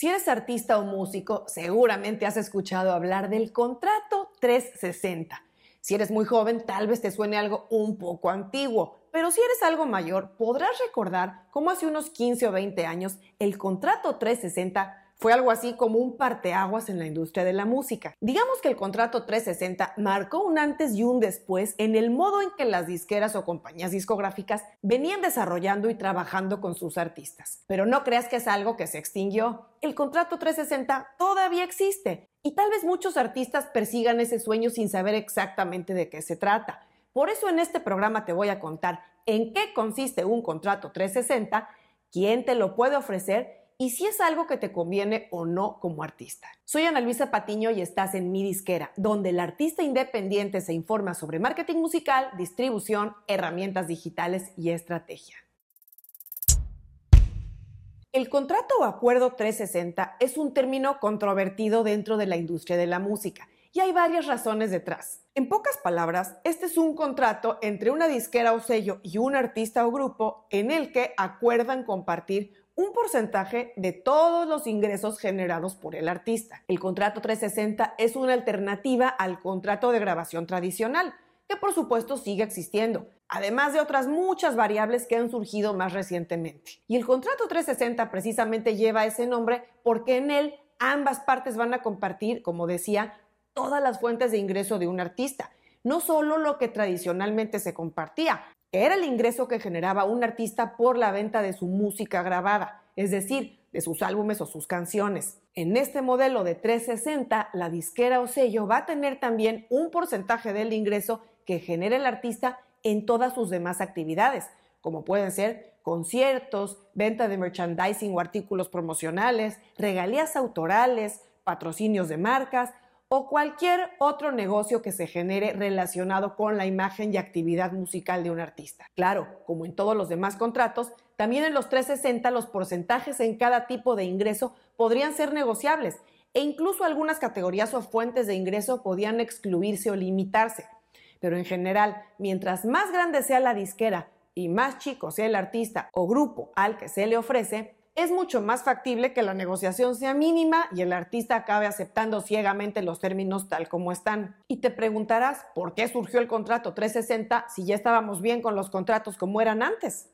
Si eres artista o músico, seguramente has escuchado hablar del contrato 360. Si eres muy joven, tal vez te suene algo un poco antiguo, pero si eres algo mayor, podrás recordar cómo hace unos 15 o 20 años el contrato 360 fue algo así como un parteaguas en la industria de la música. Digamos que el contrato 360 marcó un antes y un después en el modo en que las disqueras o compañías discográficas venían desarrollando y trabajando con sus artistas. Pero no creas que es algo que se extinguió. El contrato 360 todavía existe y tal vez muchos artistas persigan ese sueño sin saber exactamente de qué se trata. Por eso en este programa te voy a contar en qué consiste un contrato 360, quién te lo puede ofrecer y si es algo que te conviene o no como artista. Soy Ana Luisa Patiño y estás en Mi Disquera, donde el artista independiente se informa sobre marketing musical, distribución, herramientas digitales y estrategia. El contrato o acuerdo 360 es un término controvertido dentro de la industria de la música y hay varias razones detrás. En pocas palabras, este es un contrato entre una disquera o sello y un artista o grupo en el que acuerdan compartir un porcentaje de todos los ingresos generados por el artista. El contrato 360 es una alternativa al contrato de grabación tradicional, que por supuesto sigue existiendo, además de otras muchas variables que han surgido más recientemente. Y el contrato 360 precisamente lleva ese nombre porque en él ambas partes van a compartir, como decía, todas las fuentes de ingreso de un artista, no solo lo que tradicionalmente se compartía, era el ingreso que generaba un artista por la venta de su música grabada, es decir, de sus álbumes o sus canciones. En este modelo de 360, la disquera o sello va a tener también un porcentaje del ingreso que genera el artista en todas sus demás actividades, como pueden ser conciertos, venta de merchandising o artículos promocionales, regalías autorales, patrocinios de marcas, o cualquier otro negocio que se genere relacionado con la imagen y actividad musical de un artista. Claro, como en todos los demás contratos, también en los 360 los porcentajes en cada tipo de ingreso podrían ser negociables e incluso algunas categorías o fuentes de ingreso podían excluirse o limitarse. Pero en general, mientras más grande sea la disquera y más chico sea el artista o grupo al que se le ofrece, es mucho más factible que la negociación sea mínima y el artista acabe aceptando ciegamente los términos tal como están. Y te preguntarás, ¿por qué surgió el contrato 360 si ya estábamos bien con los contratos como eran antes?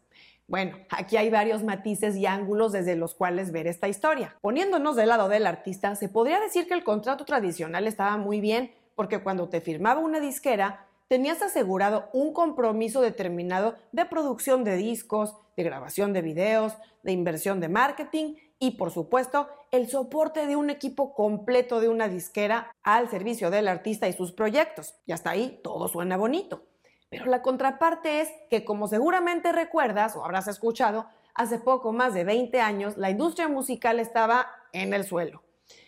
Bueno, aquí hay varios matices y ángulos desde los cuales ver esta historia. Poniéndonos del lado del artista, se podría decir que el contrato tradicional estaba muy bien, porque cuando te firmaba una disquera, tenías asegurado un compromiso determinado de producción de discos, de grabación de videos, de inversión de marketing y, por supuesto, el soporte de un equipo completo de una disquera al servicio del artista y sus proyectos. Y hasta ahí todo suena bonito. Pero la contraparte es que, como seguramente recuerdas o habrás escuchado, hace poco más de 20 años la industria musical estaba en el suelo.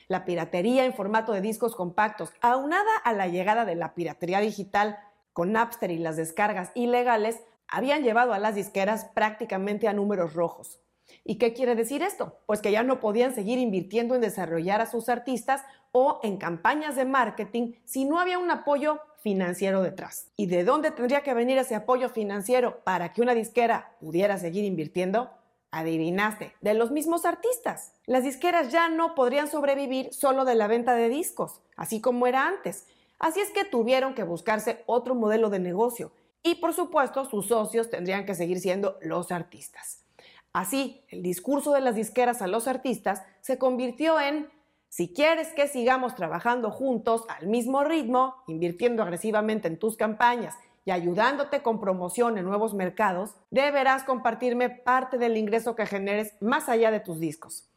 La piratería en formato de discos compactos, aunada a la llegada de la piratería digital con Napster y las descargas ilegales, habían llevado a las disqueras prácticamente a números rojos. ¿Y qué quiere decir esto? Pues que ya no podían seguir invirtiendo en desarrollar a sus artistas o en campañas de marketing si no había un apoyo financiero detrás. ¿Y de dónde tendría que venir ese apoyo financiero para que una disquera pudiera seguir invirtiendo? Adivinaste, de los mismos artistas. Las disqueras ya no podrían sobrevivir solo de la venta de discos, así como era antes, Así es que tuvieron que buscarse otro modelo de negocio y por supuesto sus socios tendrían que seguir siendo los artistas. Así, el discurso de las disqueras a los artistas se convirtió en, si quieres que sigamos trabajando juntos al mismo ritmo, invirtiendo agresivamente en tus campañas y ayudándote con promoción en nuevos mercados, deberás compartirme parte del ingreso que generes más allá de tus discos.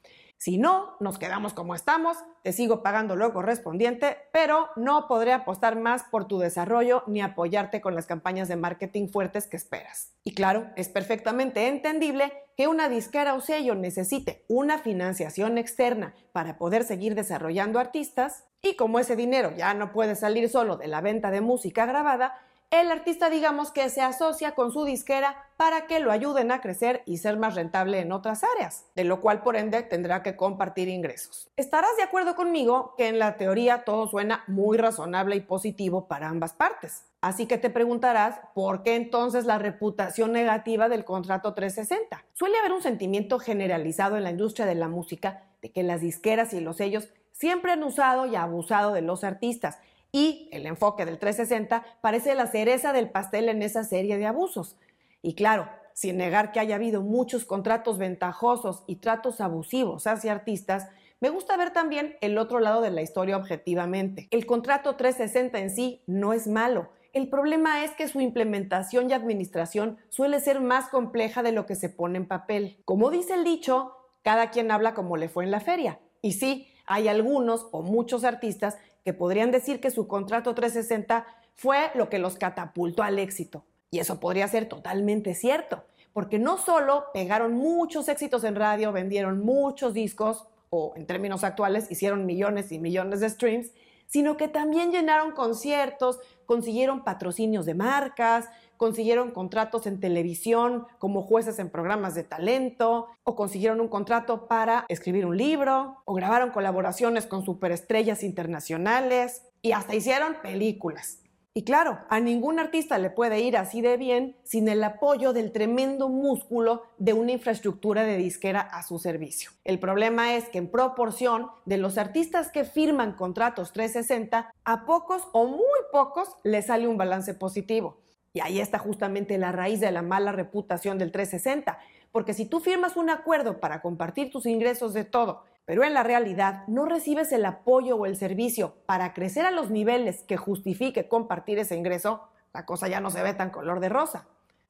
Si no, nos quedamos como estamos, te sigo pagando lo correspondiente, pero no podré apostar más por tu desarrollo ni apoyarte con las campañas de marketing fuertes que esperas. Y claro, es perfectamente entendible que una disquera o sello necesite una financiación externa para poder seguir desarrollando artistas, y como ese dinero ya no puede salir solo de la venta de música grabada, el artista digamos que se asocia con su disquera para que lo ayuden a crecer y ser más rentable en otras áreas, de lo cual por ende tendrá que compartir ingresos. Estarás de acuerdo conmigo que en la teoría todo suena muy razonable y positivo para ambas partes. Así que te preguntarás, ¿por qué entonces la reputación negativa del contrato 360? Suele haber un sentimiento generalizado en la industria de la música de que las disqueras y los sellos siempre han usado y abusado de los artistas y el enfoque del 360 parece la cereza del pastel en esa serie de abusos. Y claro, sin negar que haya habido muchos contratos ventajosos y tratos abusivos hacia artistas, me gusta ver también el otro lado de la historia objetivamente. El contrato 360 en sí no es malo. El problema es que su implementación y administración suele ser más compleja de lo que se pone en papel. Como dice el dicho, cada quien habla como le fue en la feria. Y sí, hay algunos o muchos artistas que podrían decir que su contrato 360 fue lo que los catapultó al éxito. Y eso podría ser totalmente cierto, porque no solo pegaron muchos éxitos en radio, vendieron muchos discos, o en términos actuales hicieron millones y millones de streams, sino que también llenaron conciertos, consiguieron patrocinios de marcas, consiguieron contratos en televisión como jueces en programas de talento, o consiguieron un contrato para escribir un libro, o grabaron colaboraciones con superestrellas internacionales, y hasta hicieron películas. Y claro, a ningún artista le puede ir así de bien sin el apoyo del tremendo músculo de una infraestructura de disquera a su servicio. El problema es que en proporción de los artistas que firman contratos 360, a pocos o muy pocos les sale un balance positivo. Y ahí está justamente la raíz de la mala reputación del 360, porque si tú firmas un acuerdo para compartir tus ingresos de todo, pero en la realidad no recibes el apoyo o el servicio para crecer a los niveles que justifique compartir ese ingreso, la cosa ya no se ve tan color de rosa.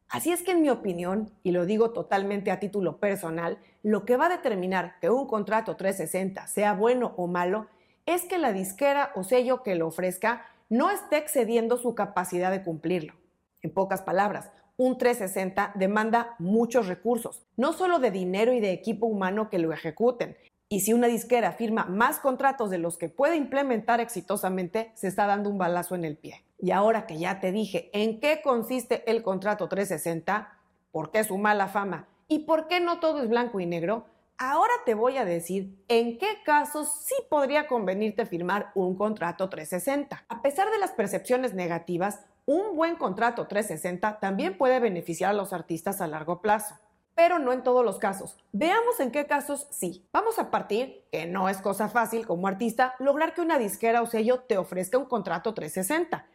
Así es que en mi opinión, y lo digo totalmente a título personal, lo que va a determinar que un contrato 360 sea bueno o malo es que la disquera o sello que lo ofrezca no esté excediendo su capacidad de cumplirlo. En pocas palabras, un 360 demanda muchos recursos, no solo de dinero y de equipo humano que lo ejecuten, y si una disquera firma más contratos de los que puede implementar exitosamente, se está dando un balazo en el pie. Y ahora que ya te dije en qué consiste el contrato 360, por qué su mala fama y por qué no todo es blanco y negro, ahora te voy a decir en qué casos sí podría convenirte firmar un contrato 360. A pesar de las percepciones negativas, un buen contrato 360 también puede beneficiar a los artistas a largo plazo pero no en todos los casos. Veamos en qué casos sí. Vamos a partir que no es cosa fácil como artista lograr que una disquera o sello te ofrezca un contrato 360.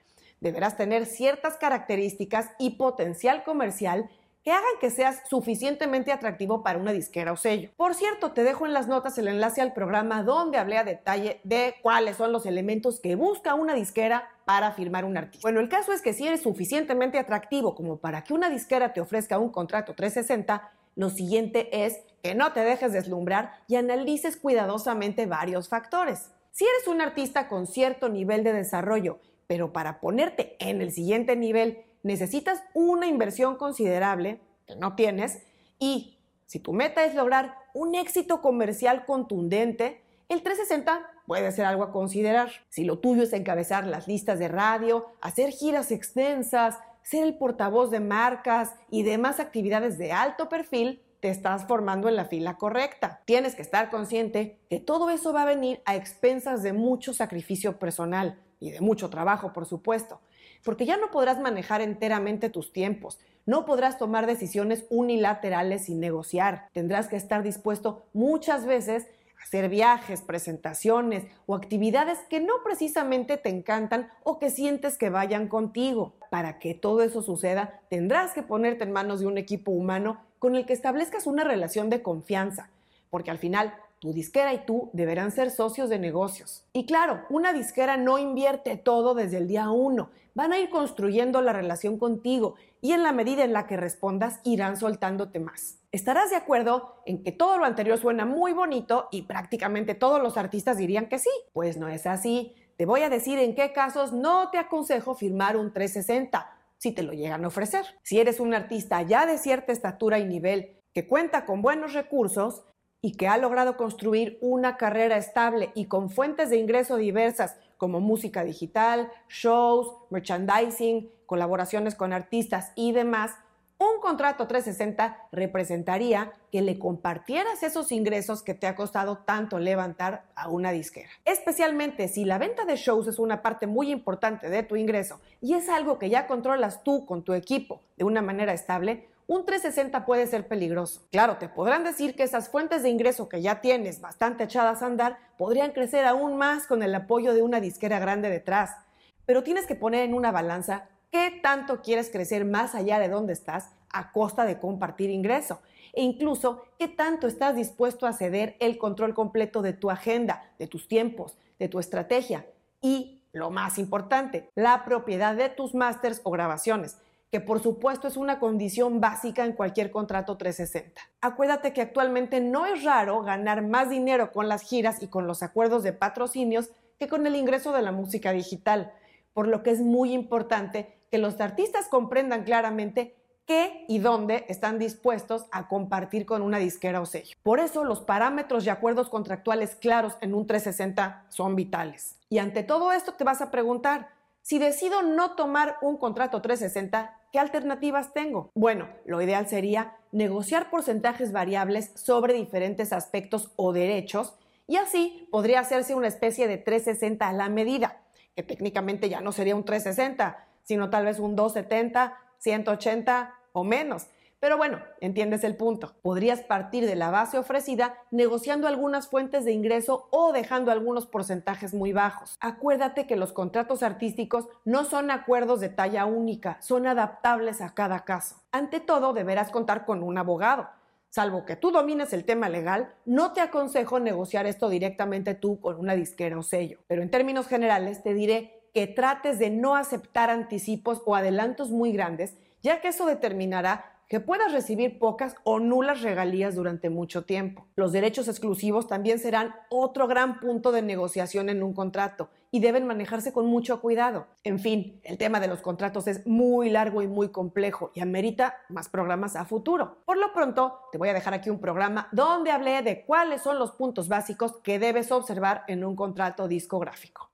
Deberás tener ciertas características y potencial comercial que hagan que seas suficientemente atractivo para una disquera o sello. Por cierto, te dejo en las notas el enlace al programa donde hablé a detalle de cuáles son los elementos que busca una disquera para firmar un artista. Bueno, el caso es que si eres suficientemente atractivo como para que una disquera te ofrezca un contrato 360, lo siguiente es que no te dejes deslumbrar y analices cuidadosamente varios factores. Si eres un artista con cierto nivel de desarrollo, pero para ponerte en el siguiente nivel necesitas una inversión considerable que no tienes y si tu meta es lograr un éxito comercial contundente, el 360 puede ser algo a considerar. Si lo tuyo es encabezar las listas de radio, hacer giras extensas, ser el portavoz de marcas y demás actividades de alto perfil, te estás formando en la fila correcta. Tienes que estar consciente que todo eso va a venir a expensas de mucho sacrificio personal y de mucho trabajo, por supuesto, porque ya no podrás manejar enteramente tus tiempos, no podrás tomar decisiones unilaterales sin negociar, tendrás que estar dispuesto muchas veces hacer viajes, presentaciones o actividades que no precisamente te encantan o que sientes que vayan contigo. Para que todo eso suceda, tendrás que ponerte en manos de un equipo humano con el que establezcas una relación de confianza, porque al final tu disquera y tú deberán ser socios de negocios. Y claro, una disquera no invierte todo desde el día uno. Van a ir construyendo la relación contigo y en la medida en la que respondas irán soltándote más. Estarás de acuerdo en que todo lo anterior suena muy bonito y prácticamente todos los artistas dirían que sí. Pues no es así. Te voy a decir en qué casos no te aconsejo firmar un 360 si te lo llegan a ofrecer. Si eres un artista ya de cierta estatura y nivel que cuenta con buenos recursos, y que ha logrado construir una carrera estable y con fuentes de ingreso diversas como música digital, shows, merchandising, colaboraciones con artistas y demás, un contrato 360 representaría que le compartieras esos ingresos que te ha costado tanto levantar a una disquera. Especialmente si la venta de shows es una parte muy importante de tu ingreso y es algo que ya controlas tú con tu equipo de una manera estable, un 360 puede ser peligroso. Claro, te podrán decir que esas fuentes de ingreso que ya tienes bastante echadas a andar podrían crecer aún más con el apoyo de una disquera grande detrás. Pero tienes que poner en una balanza qué tanto quieres crecer más allá de donde estás a costa de compartir ingreso e incluso qué tanto estás dispuesto a ceder el control completo de tu agenda, de tus tiempos, de tu estrategia y, lo más importante, la propiedad de tus másters o grabaciones, que por supuesto es una condición básica en cualquier contrato 360. Acuérdate que actualmente no es raro ganar más dinero con las giras y con los acuerdos de patrocinios que con el ingreso de la música digital, por lo que es muy importante que los artistas comprendan claramente qué y dónde están dispuestos a compartir con una disquera o sello. Por eso los parámetros y acuerdos contractuales claros en un 360 son vitales. Y ante todo esto te vas a preguntar, si decido no tomar un contrato 360, ¿qué alternativas tengo? Bueno, lo ideal sería negociar porcentajes variables sobre diferentes aspectos o derechos y así podría hacerse una especie de 360 a la medida, que técnicamente ya no sería un 360, sino tal vez un 270, 180 o menos. Pero bueno, entiendes el punto. Podrías partir de la base ofrecida negociando algunas fuentes de ingreso o dejando algunos porcentajes muy bajos. Acuérdate que los contratos artísticos no son acuerdos de talla única, son adaptables a cada caso. Ante todo, deberás contar con un abogado. Salvo que tú domines el tema legal, no te aconsejo negociar esto directamente tú con una disquera o sello. Pero en términos generales te diré que trates de no aceptar anticipos o adelantos muy grandes, ya que eso determinará que puedas recibir pocas o nulas regalías durante mucho tiempo. Los derechos exclusivos también serán otro gran punto de negociación en un contrato y deben manejarse con mucho cuidado. En fin, el tema de los contratos es muy largo y muy complejo y amerita más programas a futuro. Por lo pronto, te voy a dejar aquí un programa donde hablé de cuáles son los puntos básicos que debes observar en un contrato discográfico.